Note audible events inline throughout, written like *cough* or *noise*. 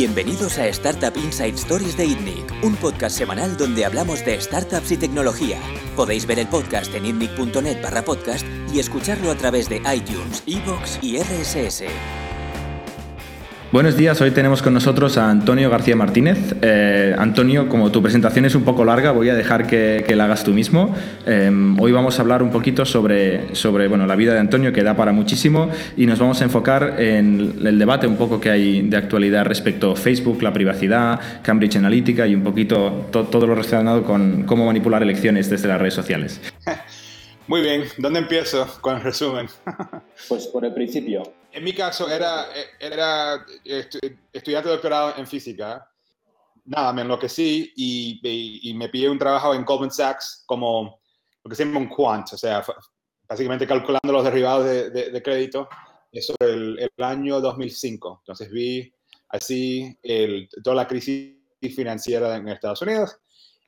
Bienvenidos a Startup Inside Stories de ITNIC, un podcast semanal donde hablamos de startups y tecnología. Podéis ver el podcast en itnic.net barra podcast y escucharlo a través de iTunes, Evox y RSS. Buenos días, hoy tenemos con nosotros a Antonio García Martínez. Eh, Antonio, como tu presentación es un poco larga, voy a dejar que, la hagas tú mismo. Eh, hoy vamos a hablar un poquito sobre, sobre bueno, la vida de Antonio, que da para muchísimo, y nos vamos a enfocar en el debate un poco que hay de actualidad respecto a Facebook, la privacidad, Cambridge Analytica y un poquito todo lo relacionado con cómo manipular elecciones desde las redes sociales. *laughs* Muy bien, ¿dónde empiezo con el resumen? pues por el principio. En mi caso era, era estudiante de doctorado en física. Nada, me enloquecí y, y, me pillé un trabajo en Goldman Sachs como lo que se llama un quant, o sea, básicamente calculando los derivados de, de, crédito sobre el, el, año 2005. Entonces vi así el, toda la crisis financiera en Estados Unidos,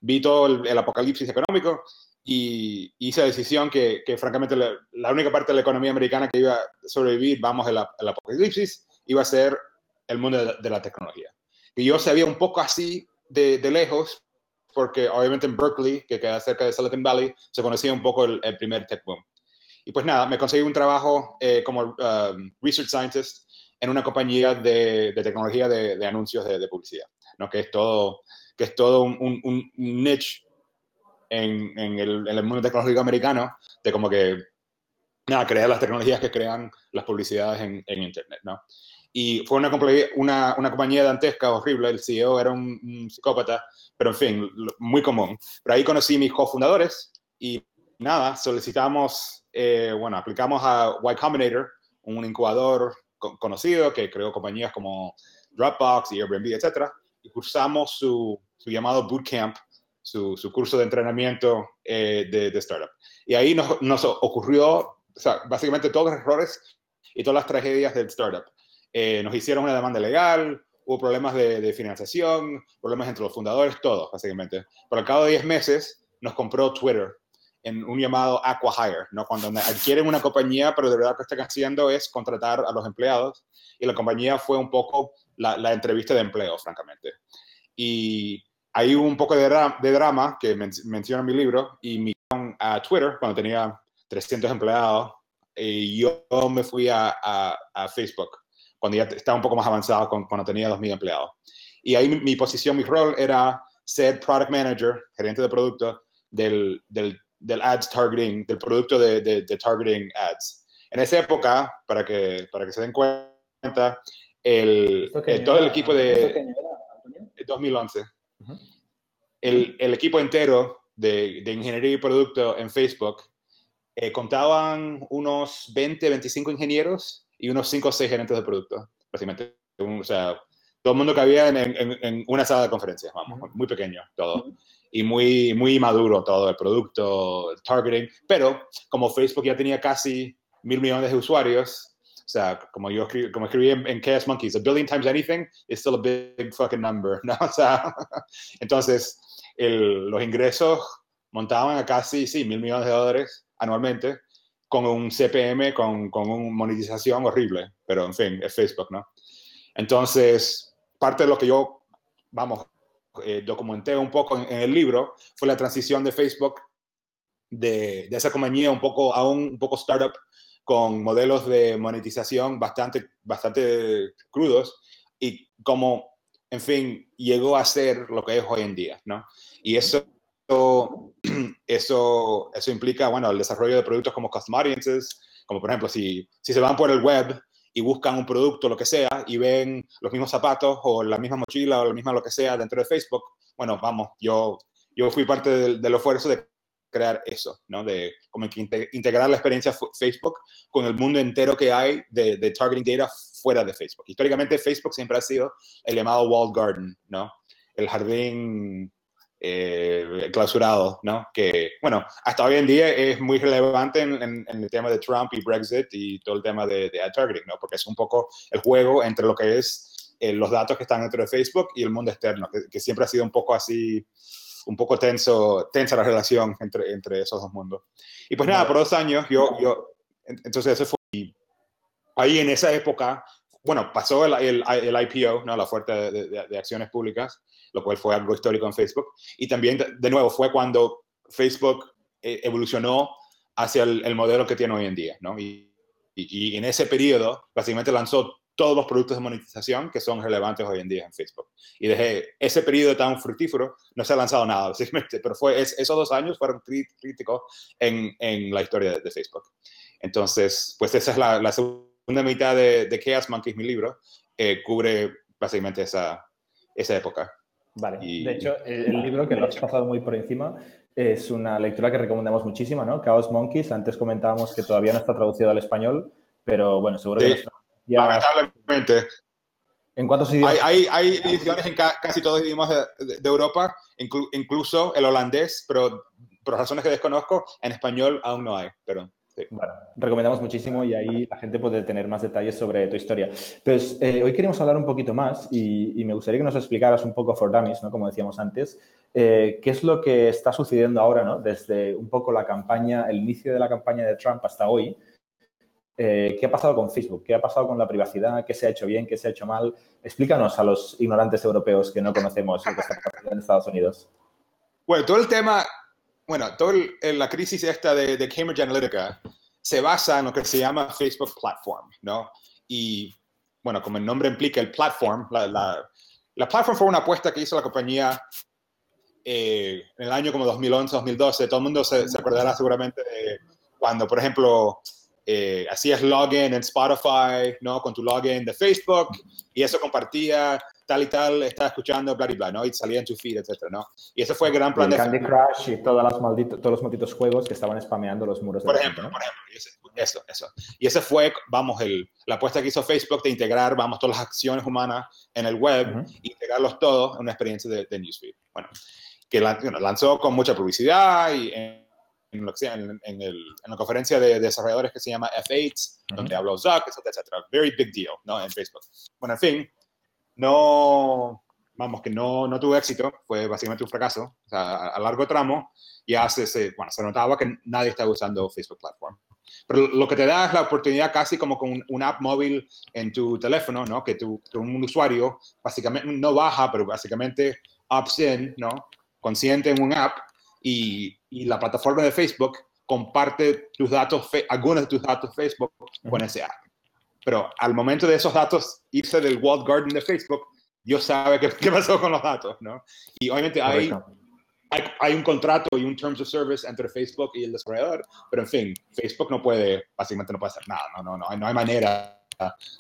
vi todo el apocalipsis económico y hice la decisión que, que francamente, la, única parte de la economía americana que iba a sobrevivir, vamos, el, el apocalipsis, iba a ser el mundo de, la tecnología. Y yo sabía un poco así de, de, lejos, porque obviamente en Berkeley, que queda cerca de Silicon Valley, se conocía un poco el, primer tech boom. Y pues nada, me conseguí un trabajo eh, como um, research scientist en una compañía de, de tecnología de, anuncios de, publicidad, ¿no? que es todo, que es todo un, un, un niche en, en, el, en, el, mundo tecnológico americano de como que, nada, crear las tecnologías que crean las publicidades en, en Internet, ¿no? Y fue una, una, una, compañía dantesca, horrible, el CEO era un, psicópata, pero en fin, muy común. Pero ahí conocí a mis cofundadores y nada, solicitamos, eh, bueno, aplicamos a Y Combinator, un incubador conocido que creó compañías como Dropbox y Airbnb, etc. Y cursamos su, su llamado bootcamp su, curso de entrenamiento eh, de, startup. Y ahí nos, nos ocurrió, básicamente todos los errores y todas las tragedias del startup. Eh, nos hicieron una demanda legal, hubo problemas de, financiación, problemas entre los fundadores, todos, básicamente. Pero al cabo de 10 meses nos compró Twitter en un llamado Aquahire, ¿no? Cuando adquieren una compañía, pero de verdad lo que están haciendo es contratar a los empleados. Y la compañía fue un poco la entrevista de empleo, francamente. Y hay un poco de, drama que menciona en mi libro y me a Twitter cuando tenía 300 empleados y yo me fui a, Facebook cuando ya estaba un poco más avanzado cuando tenía 2.000 empleados. Y ahí mi, posición, mi rol era ser product manager, gerente de producto del, del, del ads targeting, del producto de, de, targeting ads. En esa época, para que, para que se den cuenta, el, todo el equipo de... 2011 el, el, equipo entero de, de, ingeniería y producto en Facebook eh, contaban unos 20, 25 ingenieros y unos 5 o 6 gerentes de producto, básicamente. o sea, todo el mundo que había en, en, una sala de conferencias, vamos, muy pequeño todo. Y muy, muy maduro todo el producto, el targeting. Pero como Facebook ya tenía casi mil millones de usuarios, o sea, como yo como escribí en, en Chaos Monkeys, a billion times anything is still a big fucking number, ¿no? *laughs* O sea, entonces, el, los ingresos montaban a casi, sí, mil millones de dólares anualmente con un CPM, con, con una monetización horrible, pero en fin, es Facebook, ¿no? Entonces, parte de lo que yo, vamos, eh, documenté un poco en, en, el libro fue la transición de Facebook de, de esa compañía un poco a un, un poco startup con modelos de monetización bastante, bastante crudos y como, en fin, llegó a ser lo que es hoy en día, ¿no? Y eso, *clears throat* eso, eso implica, bueno, el desarrollo de productos como custom audiences, como por ejemplo, si, si se van por el web y buscan un producto, lo que sea, y ven los mismos zapatos o la misma mochila o la misma lo que sea dentro de Facebook, bueno, vamos, yo, yo fui parte del, del esfuerzo de crear eso, ¿no? De como que integrar la experiencia Facebook con el mundo entero que hay de, de, targeting data fuera de Facebook. Históricamente Facebook siempre ha sido el llamado walled garden, ¿no? El jardín eh, clausurado, ¿no? Que, bueno, hasta hoy en día es muy relevante en, en, el tema de Trump y Brexit y todo el tema de, de ad targeting, ¿no? Porque es un poco el juego entre lo que es eh, los datos que están dentro de Facebook y el mundo externo, que, que siempre ha sido un poco así un poco tenso, tensa la relación entre, entre esos dos mundos. Y pues nada, por dos años yo, yo entonces eso fue, ahí en esa época bueno, pasó el, el, IPO, ¿no? la oferta de, acciones públicas, lo cual fue algo histórico en Facebook. Y también, de nuevo, fue cuando Facebook eh, evolucionó hacia el, modelo que tiene hoy en día. ¿no? Y, y, y, en ese periodo, básicamente lanzó todos los productos de monetización que son relevantes hoy en día en Facebook. Y desde ese periodo tan fructífero no se ha lanzado nada, *laughs* básicamente, pero fue, esos dos años fueron críticos en, en la historia de, Facebook. Entonces, pues esa es la, la segunda mitad de, de, Chaos Monkeys, mi libro, eh, cubre básicamente esa, esa época. Vale, de hecho, el, *laughs* libro que lo has pasado muy por encima es una lectura que recomendamos muchísimo, ¿no? Chaos Monkeys, antes comentábamos que todavía no está traducido al español, pero bueno, seguro que Lamentablemente. ¿En cuántos idiomas? Hay, hay, ediciones en casi todos los idiomas de, Europa, incluso el holandés, pero por razones que desconozco, en español aún no hay. Pero, recomendamos muchísimo y ahí la gente puede tener más detalles sobre tu historia. Pues eh, hoy queremos hablar un poquito más y, me gustaría que nos explicaras un poco for Dummies, ¿no? como decíamos antes, eh, qué es lo que está sucediendo ahora, ¿no? desde un poco la campaña, el inicio de la campaña de Trump hasta hoy, eh, ¿qué ha pasado con Facebook? ¿Qué ha pasado con la privacidad? ¿Qué se ha hecho bien? ¿Qué se ha hecho mal? Explícanos a los ignorantes europeos que no conocemos lo que está pasando en Estados Unidos. Bueno, todo el tema, bueno, toda la crisis esta de, Cambridge Analytica se basa en lo que se llama Facebook Platform, ¿no? Y, bueno, como el nombre implica, el platform, la, la, platform fue una apuesta que hizo la compañía eh, en el año como 2011, 2012. Todo el mundo se, se acordará seguramente de cuando, por ejemplo, eh, hacías login en Spotify, ¿no? Con tu login de Facebook y eso compartía tal y tal, estaba escuchando, bla, bla, bla, ¿no? Y salía en tu feed, etcétera, ¿no? Y ese fue el gran plan de Candy Crush y todas las malditos, todos los malditos juegos que estaban spameando los muros. Por ejemplo, por ejemplo, eso, eso. Y ese fue, vamos, el, la apuesta que hizo Facebook de integrar, vamos, todas las acciones humanas en el web, integrarlos todos en una experiencia de, de Newsfeed. Bueno, que lanzó con mucha publicidad y en, en, el, en, la conferencia de desarrolladores que se llama F8, donde habló Zuck, etcétera, etcétera. Very big deal, ¿no? En Facebook. Bueno, en fin, no, vamos, que no, no tuvo éxito, fue básicamente un fracaso. O sea, a, largo tramo ya se, se, bueno, se notaba que nadie estaba usando Facebook Platform. Pero lo que te da es la oportunidad casi como con un, app móvil en tu teléfono, ¿no? Que tu, un usuario básicamente no baja, pero básicamente opts in, ¿no? Consciente en un app y, y la plataforma de Facebook comparte tus datos, algunos de tus datos Facebook con ese app. Pero al momento de esos datos irse del walled garden de Facebook, Dios sabe qué, qué pasó con los datos, ¿no? Y obviamente hay, hay, hay, un contrato y un terms of service entre Facebook y el desarrollador, pero en fin, Facebook no puede, básicamente no puede hacer nada, no, no, no, no hay manera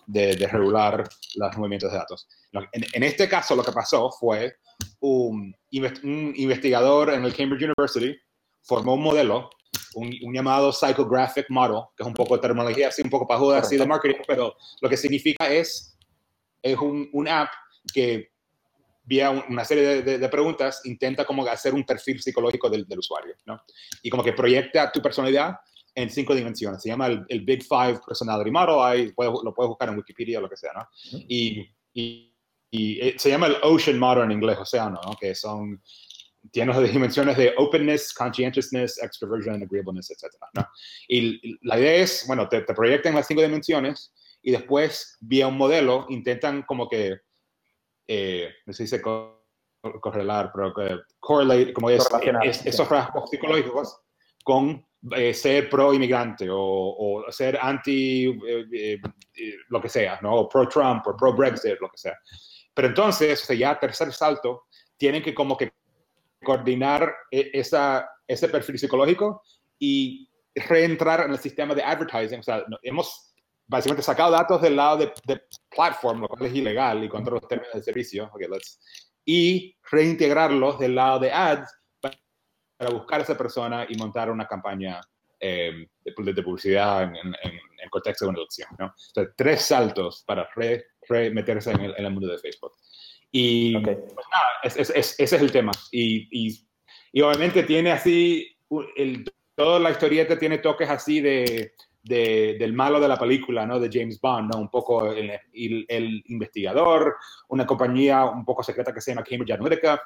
de, de, regular los movimientos de datos. En, en, este caso lo que pasó fue un, un investigador en el Cambridge University formó un modelo, un, llamado Psychographic Model, que es un poco de terminología así, un poco pajuda así de marketing, pero lo que significa es, es un, un app que vía una serie de, de, preguntas intenta como hacer un perfil psicológico del, del, usuario, ¿no? Y como que proyecta tu personalidad en cinco dimensiones. Se llama el, el Big Five Personality Model, ahí lo puedes buscar en Wikipedia o lo que sea, ¿no? Y, y, y eh, se llama el Ocean Model en inglés, océano, ¿no? Que son tiene las dimensiones de openness, conscientiousness, extroversion, agreeableness, etc. ¿no? Y la idea es, bueno, te, te, proyectan las cinco dimensiones y después, vía un modelo, intentan como que, eh, no sé si se correlar, pero correlate, como es, es, esos rasgos psicológicos con eh, ser pro-inmigrante o, o, ser anti eh, eh, lo que sea, ¿no? O pro-Trump o pro-Brexit, lo que sea. Pero entonces, ya tercer salto, tienen que como que coordinar e, esa, ese perfil psicológico y reentrar en el sistema de advertising. O sea, hemos básicamente sacado datos del lado de, de platform, lo cual es ilegal y contra los términos de servicio, okay, let's, y reintegrarlos del lado de ads para, buscar a esa persona y montar una campaña eh, de, de, publicidad en, en, en, contexto de una elección. ¿no? O sea, tres saltos para re meterse en el, en el mundo de Facebook. Y pues nada, ese es el tema. Y, y, y obviamente tiene así, el, toda la historieta tiene toques así de, de, del malo de la película, ¿no? De James Bond, ¿no? Un poco el, el, el, investigador, una compañía un poco secreta que se llama Cambridge Analytica,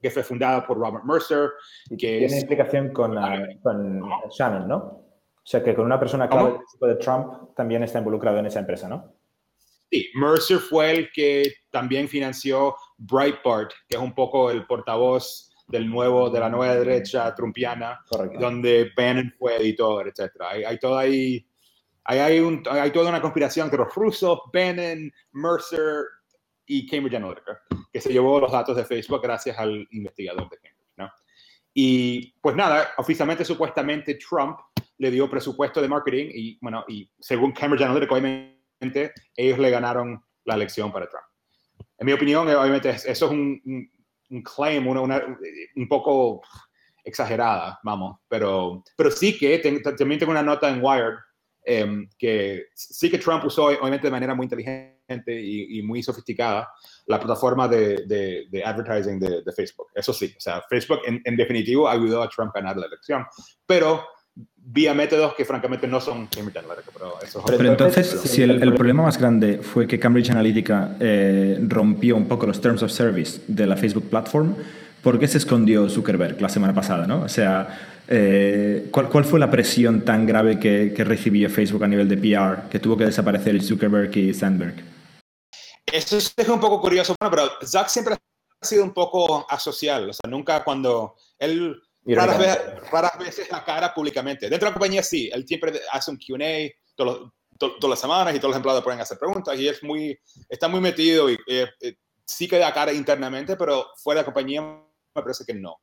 que fue fundada por Robert Mercer. Que tiene es, implicación con, uh, con Shannon, ¿no? O sea, que con una persona clave de Trump también está involucrado en esa empresa, ¿no? Sí, Mercer fue el que también financió Breitbart, que es un poco el portavoz del nuevo, de la nueva derecha trumpiana, donde Bannon fue editor, etc. Hay, hay toda ahí, hay, hay, un, hay toda una conspiración entre los rusos, Bannon, Mercer y Cambridge Analytica, que se llevó los datos de Facebook gracias al investigador de Cambridge. ¿no? Y pues nada, oficialmente, supuestamente Trump le dio presupuesto de marketing y, bueno, y según Cambridge Analytica, obviamente, ellos le ganaron la elección para Trump. En mi opinión, obviamente, eso es un, un claim, una, una, un poco exagerada, vamos, pero, pero sí que también tengo una nota en Wired em, que sí que Trump usó, obviamente de manera muy inteligente y, y muy sofisticada, la plataforma de, de, de advertising de, de, Facebook. Eso sí, o sea, Facebook en, en, definitivo ayudó a Trump a ganar la elección, pero vía métodos que francamente no son Cambridge Analytica. Pero, eso pero entonces, si el, el, problema más grande fue que Cambridge Analytica eh, rompió un poco los Terms of Service de la Facebook Platform, ¿por qué se escondió Zuckerberg la semana pasada? ¿no? O sea, eh, ¿cuál, ¿cuál, fue la presión tan grave que, que, recibió Facebook a nivel de PR que tuvo que desaparecer Zuckerberg y Sandberg? Eso es un poco curioso, pero Zuck siempre ha sido un poco asocial, o sea, nunca cuando él raras, veces, raras veces la cara públicamente. Dentro de la compañía sí, él siempre hace un Q&A todas las semanas y todos los empleados pueden hacer preguntas y es muy, está muy metido y eh, eh, sí que da cara internamente, pero fuera de la compañía me parece que no.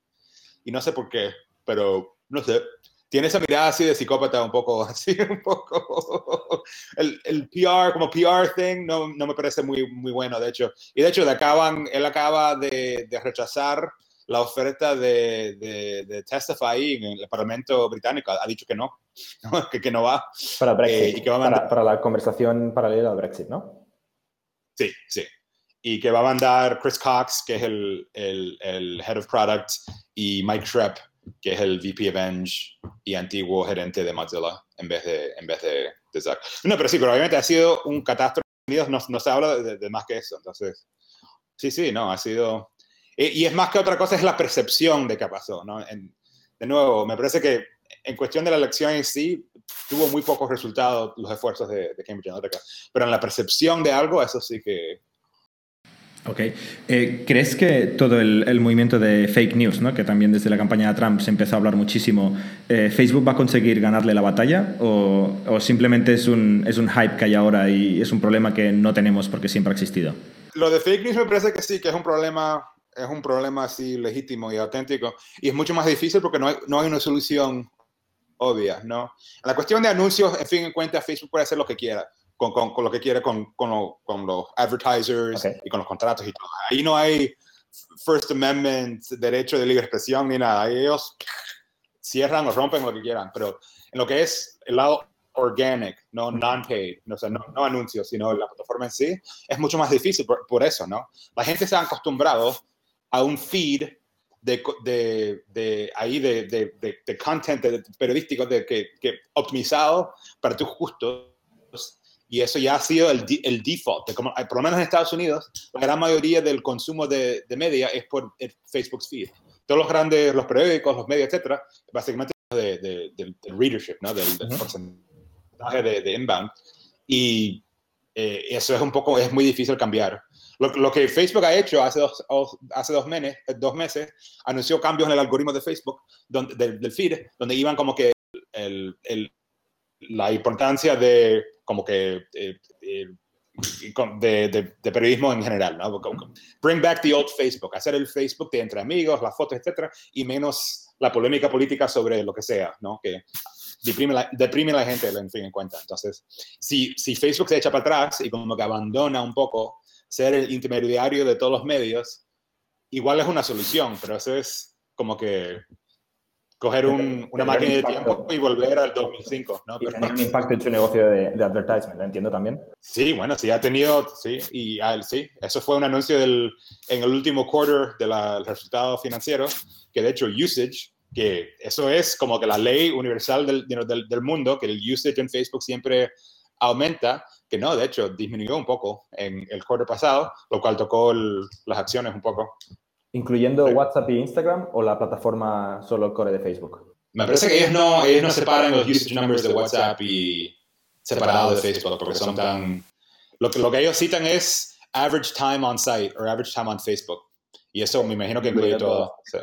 Y no sé por qué, pero no sé. Tiene esa mirada así de psicópata un poco, *laughs* así un poco. El, el PR, como PR thing, no, no, me parece muy, muy bueno, de hecho. Y de hecho, le acaban, él acaba de, de rechazar la oferta de, de, de, Testify en el Parlamento británico. Ha dicho que *laughs* no. Que, que, no va. Para Brexit. Eh, y que va a mandar... para, para, la conversación paralela al Brexit, ¿no? Sí, sí. Y que va a mandar Chris Cox, que es el, el, el Head of Product, y Mike Shrepp, que es el VP of Eng y antiguo gerente de Mozilla, en vez de, en vez de, de Zuck. No, pero sí, pero obviamente ha sido un catástrofe. No, no se habla de, de más que eso. Entonces, sí, sí, no, ha sido y es más que otra cosa, es la percepción de qué pasó, ¿no? En, de nuevo, me parece que en cuestión de la elección en sí, tuvo muy pocos resultados los esfuerzos de, de Cambridge Analytica. Pero en la percepción de algo, eso sí que... Ok. Eh, ¿Crees que todo el, el, movimiento de fake news, ¿no? que también desde la campaña de Trump se empezó a hablar muchísimo, eh, ¿Facebook va a conseguir ganarle la batalla o, o simplemente es un, es un hype que hay ahora y es un problema que no tenemos porque siempre ha existido? Lo de fake news me parece que sí, que es un problema es un problema así legítimo y auténtico. Y es mucho más difícil porque no hay, no hay una solución obvia, ¿no? En la cuestión de anuncios, en fin en cuenta, Facebook puede hacer lo que quiera, con, con, con lo que quiera con, con, lo, con los advertisers okay. y con los contratos y todo. Ahí no hay First Amendment, derecho de libre expresión ni nada. Ellos cierran o rompen lo que quieran, pero en lo que es el lado organic, no non-paid, no, o sea, no, no, anuncios, sino la plataforma en sí, es mucho más difícil por, por eso, ¿no? La gente se ha acostumbrado a un feed de, de, de ahí de, de, de, content periodístico de, que, que optimizado para tus gustos y eso ya ha sido el, el default. De como, por lo menos en Estados Unidos, la gran mayoría del consumo de, de media es por Facebook's feed. Todos los grandes, los periódicos, los medios, etcétera, básicamente de, de, del, readership, ¿no? del, del porcentaje de, inbound. Y eh, eso es un poco, es muy difícil cambiar. Lo, que Facebook ha hecho hace dos, hace dos, meses, anunció cambios en el algoritmo de Facebook, donde, del, feed, donde iban como que la importancia de como que eh, eh, de, periodismo en general, ¿no? Bring back the old Facebook, hacer el Facebook de entre amigos, las fotos, etcétera, y menos la polémica política sobre lo que sea, ¿no? Que deprime, la, la gente, en fin, en cuenta. Entonces, si, si Facebook se echa para atrás y como que abandona un poco ser el intermediario de todos los medios, igual es una solución, pero eso es como que coger un, una máquina de tiempo y volver al 2005. ¿no? Y tener un impacto en su negocio de, de advertisement, ¿lo entiendo también? Sí, bueno, sí ha tenido, sí, y ah, sí, eso fue un anuncio del, en el último quarter del de resultado financiero, que de hecho usage, que eso es como que la ley universal del, del, del mundo, que el usage en Facebook siempre aumenta, que no, de hecho, disminuyó un poco en el quarter pasado, lo cual tocó el, las acciones un poco. ¿Incluyendo sí. WhatsApp y Instagram o la plataforma solo el core de Facebook? Me parece que ellos no, ellos no separan los usage numbers de WhatsApp y separado de Facebook porque son tan... lo, que, lo que ellos citan es average time on site o average time on Facebook. Y eso me imagino que incluye todo. Sí.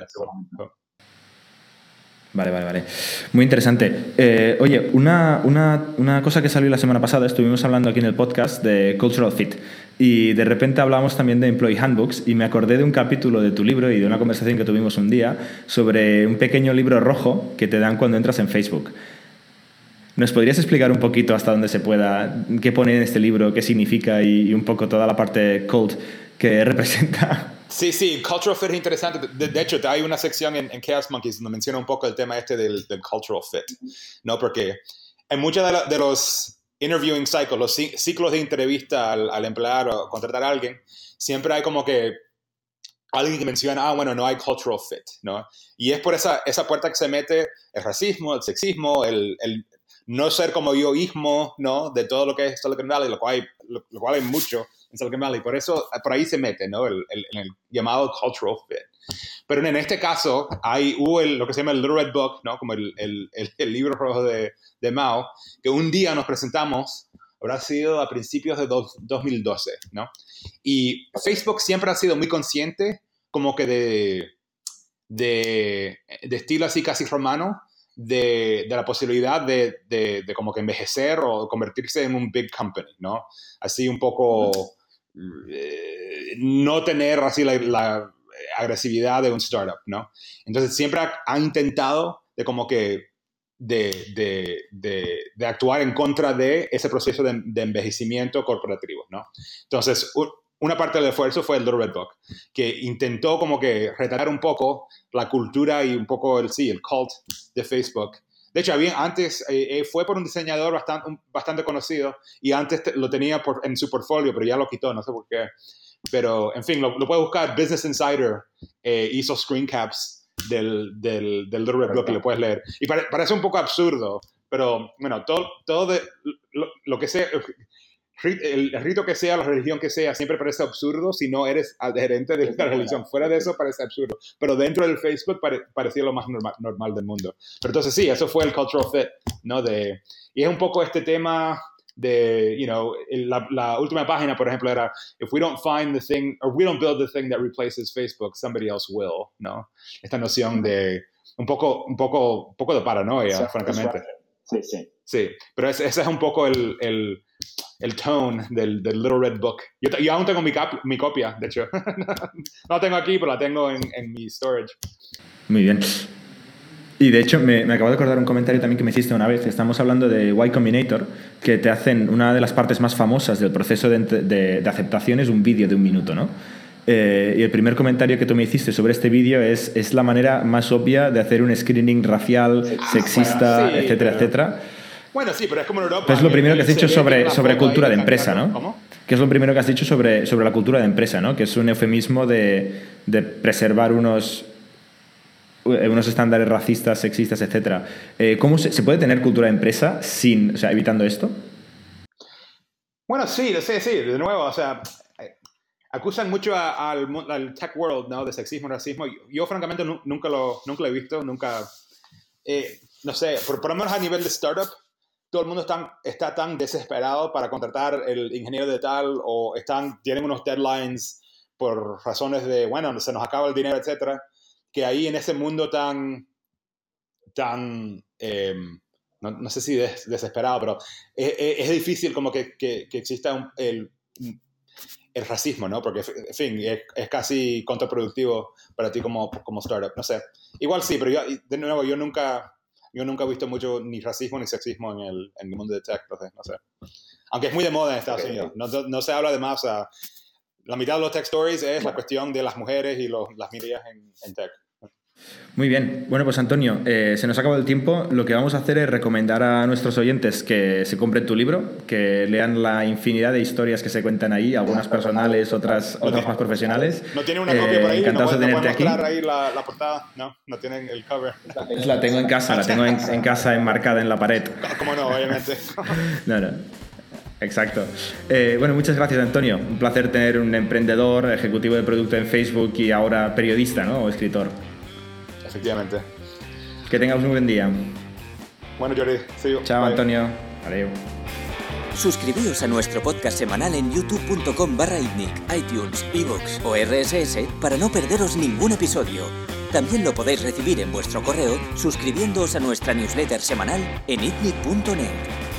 Vale, vale, vale. Muy interesante. Eh, oye, una, una, una, cosa que salió la semana pasada, estuvimos hablando aquí en el podcast de Cultural Fit y de repente hablamos también de Employee Handbooks y me acordé de un capítulo de tu libro y de una conversación que tuvimos un día sobre un pequeño libro rojo que te dan cuando entras en Facebook. ¿Nos podrías explicar un poquito hasta dónde se pueda, qué pone en este libro, qué significa y, y un poco toda la parte cult que *laughs* representa? Sí, sí, Cultural Fit es interesante. De, hecho, hay una sección en, Chaos Monkeys donde menciona un poco el tema este del, Cultural Fit, ¿no? Porque en muchos de, los interviewing cycles, los ciclos de entrevista al, al, emplear o contratar a alguien, siempre hay como que alguien que menciona, ah, bueno, no hay cultural fit, ¿no? Y es por esa, esa puerta que se mete el racismo, el sexismo, el, el no ser como yoísmo, ¿no? De todo lo que es Silicon Valley, lo cual hay, lo, lo cual hay mucho en Silicon Valley. Por eso, por ahí se mete, ¿no? El, el, el llamado cultural fit. Pero en este caso, hay, hubo lo que se llama el Little Red Book, ¿no? Como el, el libro rojo de, de, Mao, que un día nos presentamos, habrá sido a principios de 2012, ¿no? Y Facebook siempre ha sido muy consciente como que de, de, de estilo así casi romano, de, de, la posibilidad de, de, de, como que envejecer o convertirse en un big company, ¿no? Así un poco eh, no tener así la, agresividad de un startup, ¿no? Entonces siempre ha, intentado de como que de, de, actuar en contra de ese proceso de, envejecimiento corporativo, ¿no? Entonces, una parte del esfuerzo fue el The Red Book, que intentó como que retratar un poco la cultura y un poco el, sí, el cult de Facebook de hecho, había, antes eh, eh, fue por un diseñador bastante, bastante conocido y antes lo tenía por, en su portfolio, pero ya lo quitó, no sé por qué. Pero, en fin, lo, lo puede buscar. Business Insider eh, hizo screen caps del, del, del Little Red Book y lo puedes leer. Y parece un poco absurdo, pero bueno, todo, todo de, lo, lo que sea, el rito que sea, la religión que sea, siempre parece absurdo si no eres adherente de la religión. Fuera de eso parece absurdo. Pero dentro del Facebook parecía lo más normal, normal, del mundo. Pero entonces sí, eso fue el cultural fit, ¿no? De, y es un poco este tema de, you know, la, la, última página, por ejemplo, era, if we don't find the thing, or we don't build the thing that replaces Facebook, somebody else will, ¿no? Esta noción de un poco, un poco, un poco de paranoia, francamente. Sí, sí. Sí, pero ese, ese es un poco el, el el tone del, del, Little Red Book. Yo, yo aún tengo mi, cap, mi, copia, de hecho. *laughs* no la tengo aquí, pero la tengo en, en, mi storage. Muy bien. Y de hecho, me, me, acabo de acordar un comentario también que me hiciste una vez. Estamos hablando de Y Combinator, que te hacen una de las partes más famosas del proceso de, de, de aceptación es un vídeo de un minuto, ¿no? Eh, y el primer comentario que tú me hiciste sobre este vídeo es, es la manera más obvia de hacer un screening racial, sexista, sí, etcétera, pero... etcétera bueno, sí, pero es como en Europa. es lo primero que has dicho sobre, sobre cultura de empresa, ¿no? ¿Cómo? ¿Qué es lo primero que has dicho sobre, sobre la cultura de empresa, ¿no? Que es un eufemismo de, de preservar unos, unos estándares racistas, sexistas, etc. Eh, ¿Cómo se, se, puede tener cultura de empresa sin, o sea, evitando esto? Bueno, sí, sí, sí, de nuevo, o sea, acusan mucho a, al, al, tech world, ¿no? De sexismo, racismo. Yo, yo francamente, nunca lo, nunca lo he visto, nunca... Eh, no sé, por, por lo menos a nivel de startup, todo el mundo está, está tan desesperado para contratar el ingeniero de tal o están, tienen unos deadlines por razones de, bueno, se nos acaba el dinero, etcétera, que ahí en ese mundo tan, tan, eh, no, no, sé si des, desesperado, pero es, es, difícil como que, que, que exista un, el, el racismo, ¿no? Porque, en fin, es, es, casi contraproductivo para ti como, como startup, no sé. Igual sí, pero yo, de nuevo, yo nunca yo nunca he visto mucho ni racismo ni sexismo en el, en el mundo de tech, entonces, no sé. Aunque es muy de moda en Estados okay. Unidos. No, no, se habla de más. La mitad de los tech stories es la *laughs* cuestión de las mujeres y los, las minorías en, en tech. Muy bien. Bueno, pues Antonio, eh, se nos ha acabado el tiempo. Lo que vamos a hacer es recomendar a nuestros oyentes que se compren tu libro, que lean la infinidad de historias que se cuentan ahí, algunas personales, otras, no otras más profesionales. ¿No tiene una copia por ahí? Encantados no, de tenerte no aquí. ahí la, la, portada? No, no tienen el cover. La tengo en casa, la tengo en, en casa enmarcada en la pared. ¿Cómo no? Obviamente. *laughs* no, no. Exacto. Eh, bueno, muchas gracias, Antonio. Un placer tener un emprendedor, ejecutivo de producto en Facebook y ahora periodista, ¿no? O escritor. Efectivamente. Que tengas un buen día. Bueno, Jordi, see you. Chao, Bye. Antonio. Adiós. Suscribíos a nuestro podcast semanal en youtube.com barra iTunes, iVoox o RSS para no perderos ningún episodio. También lo podéis recibir en vuestro correo suscribiéndoos a nuestra newsletter semanal en itnic.net.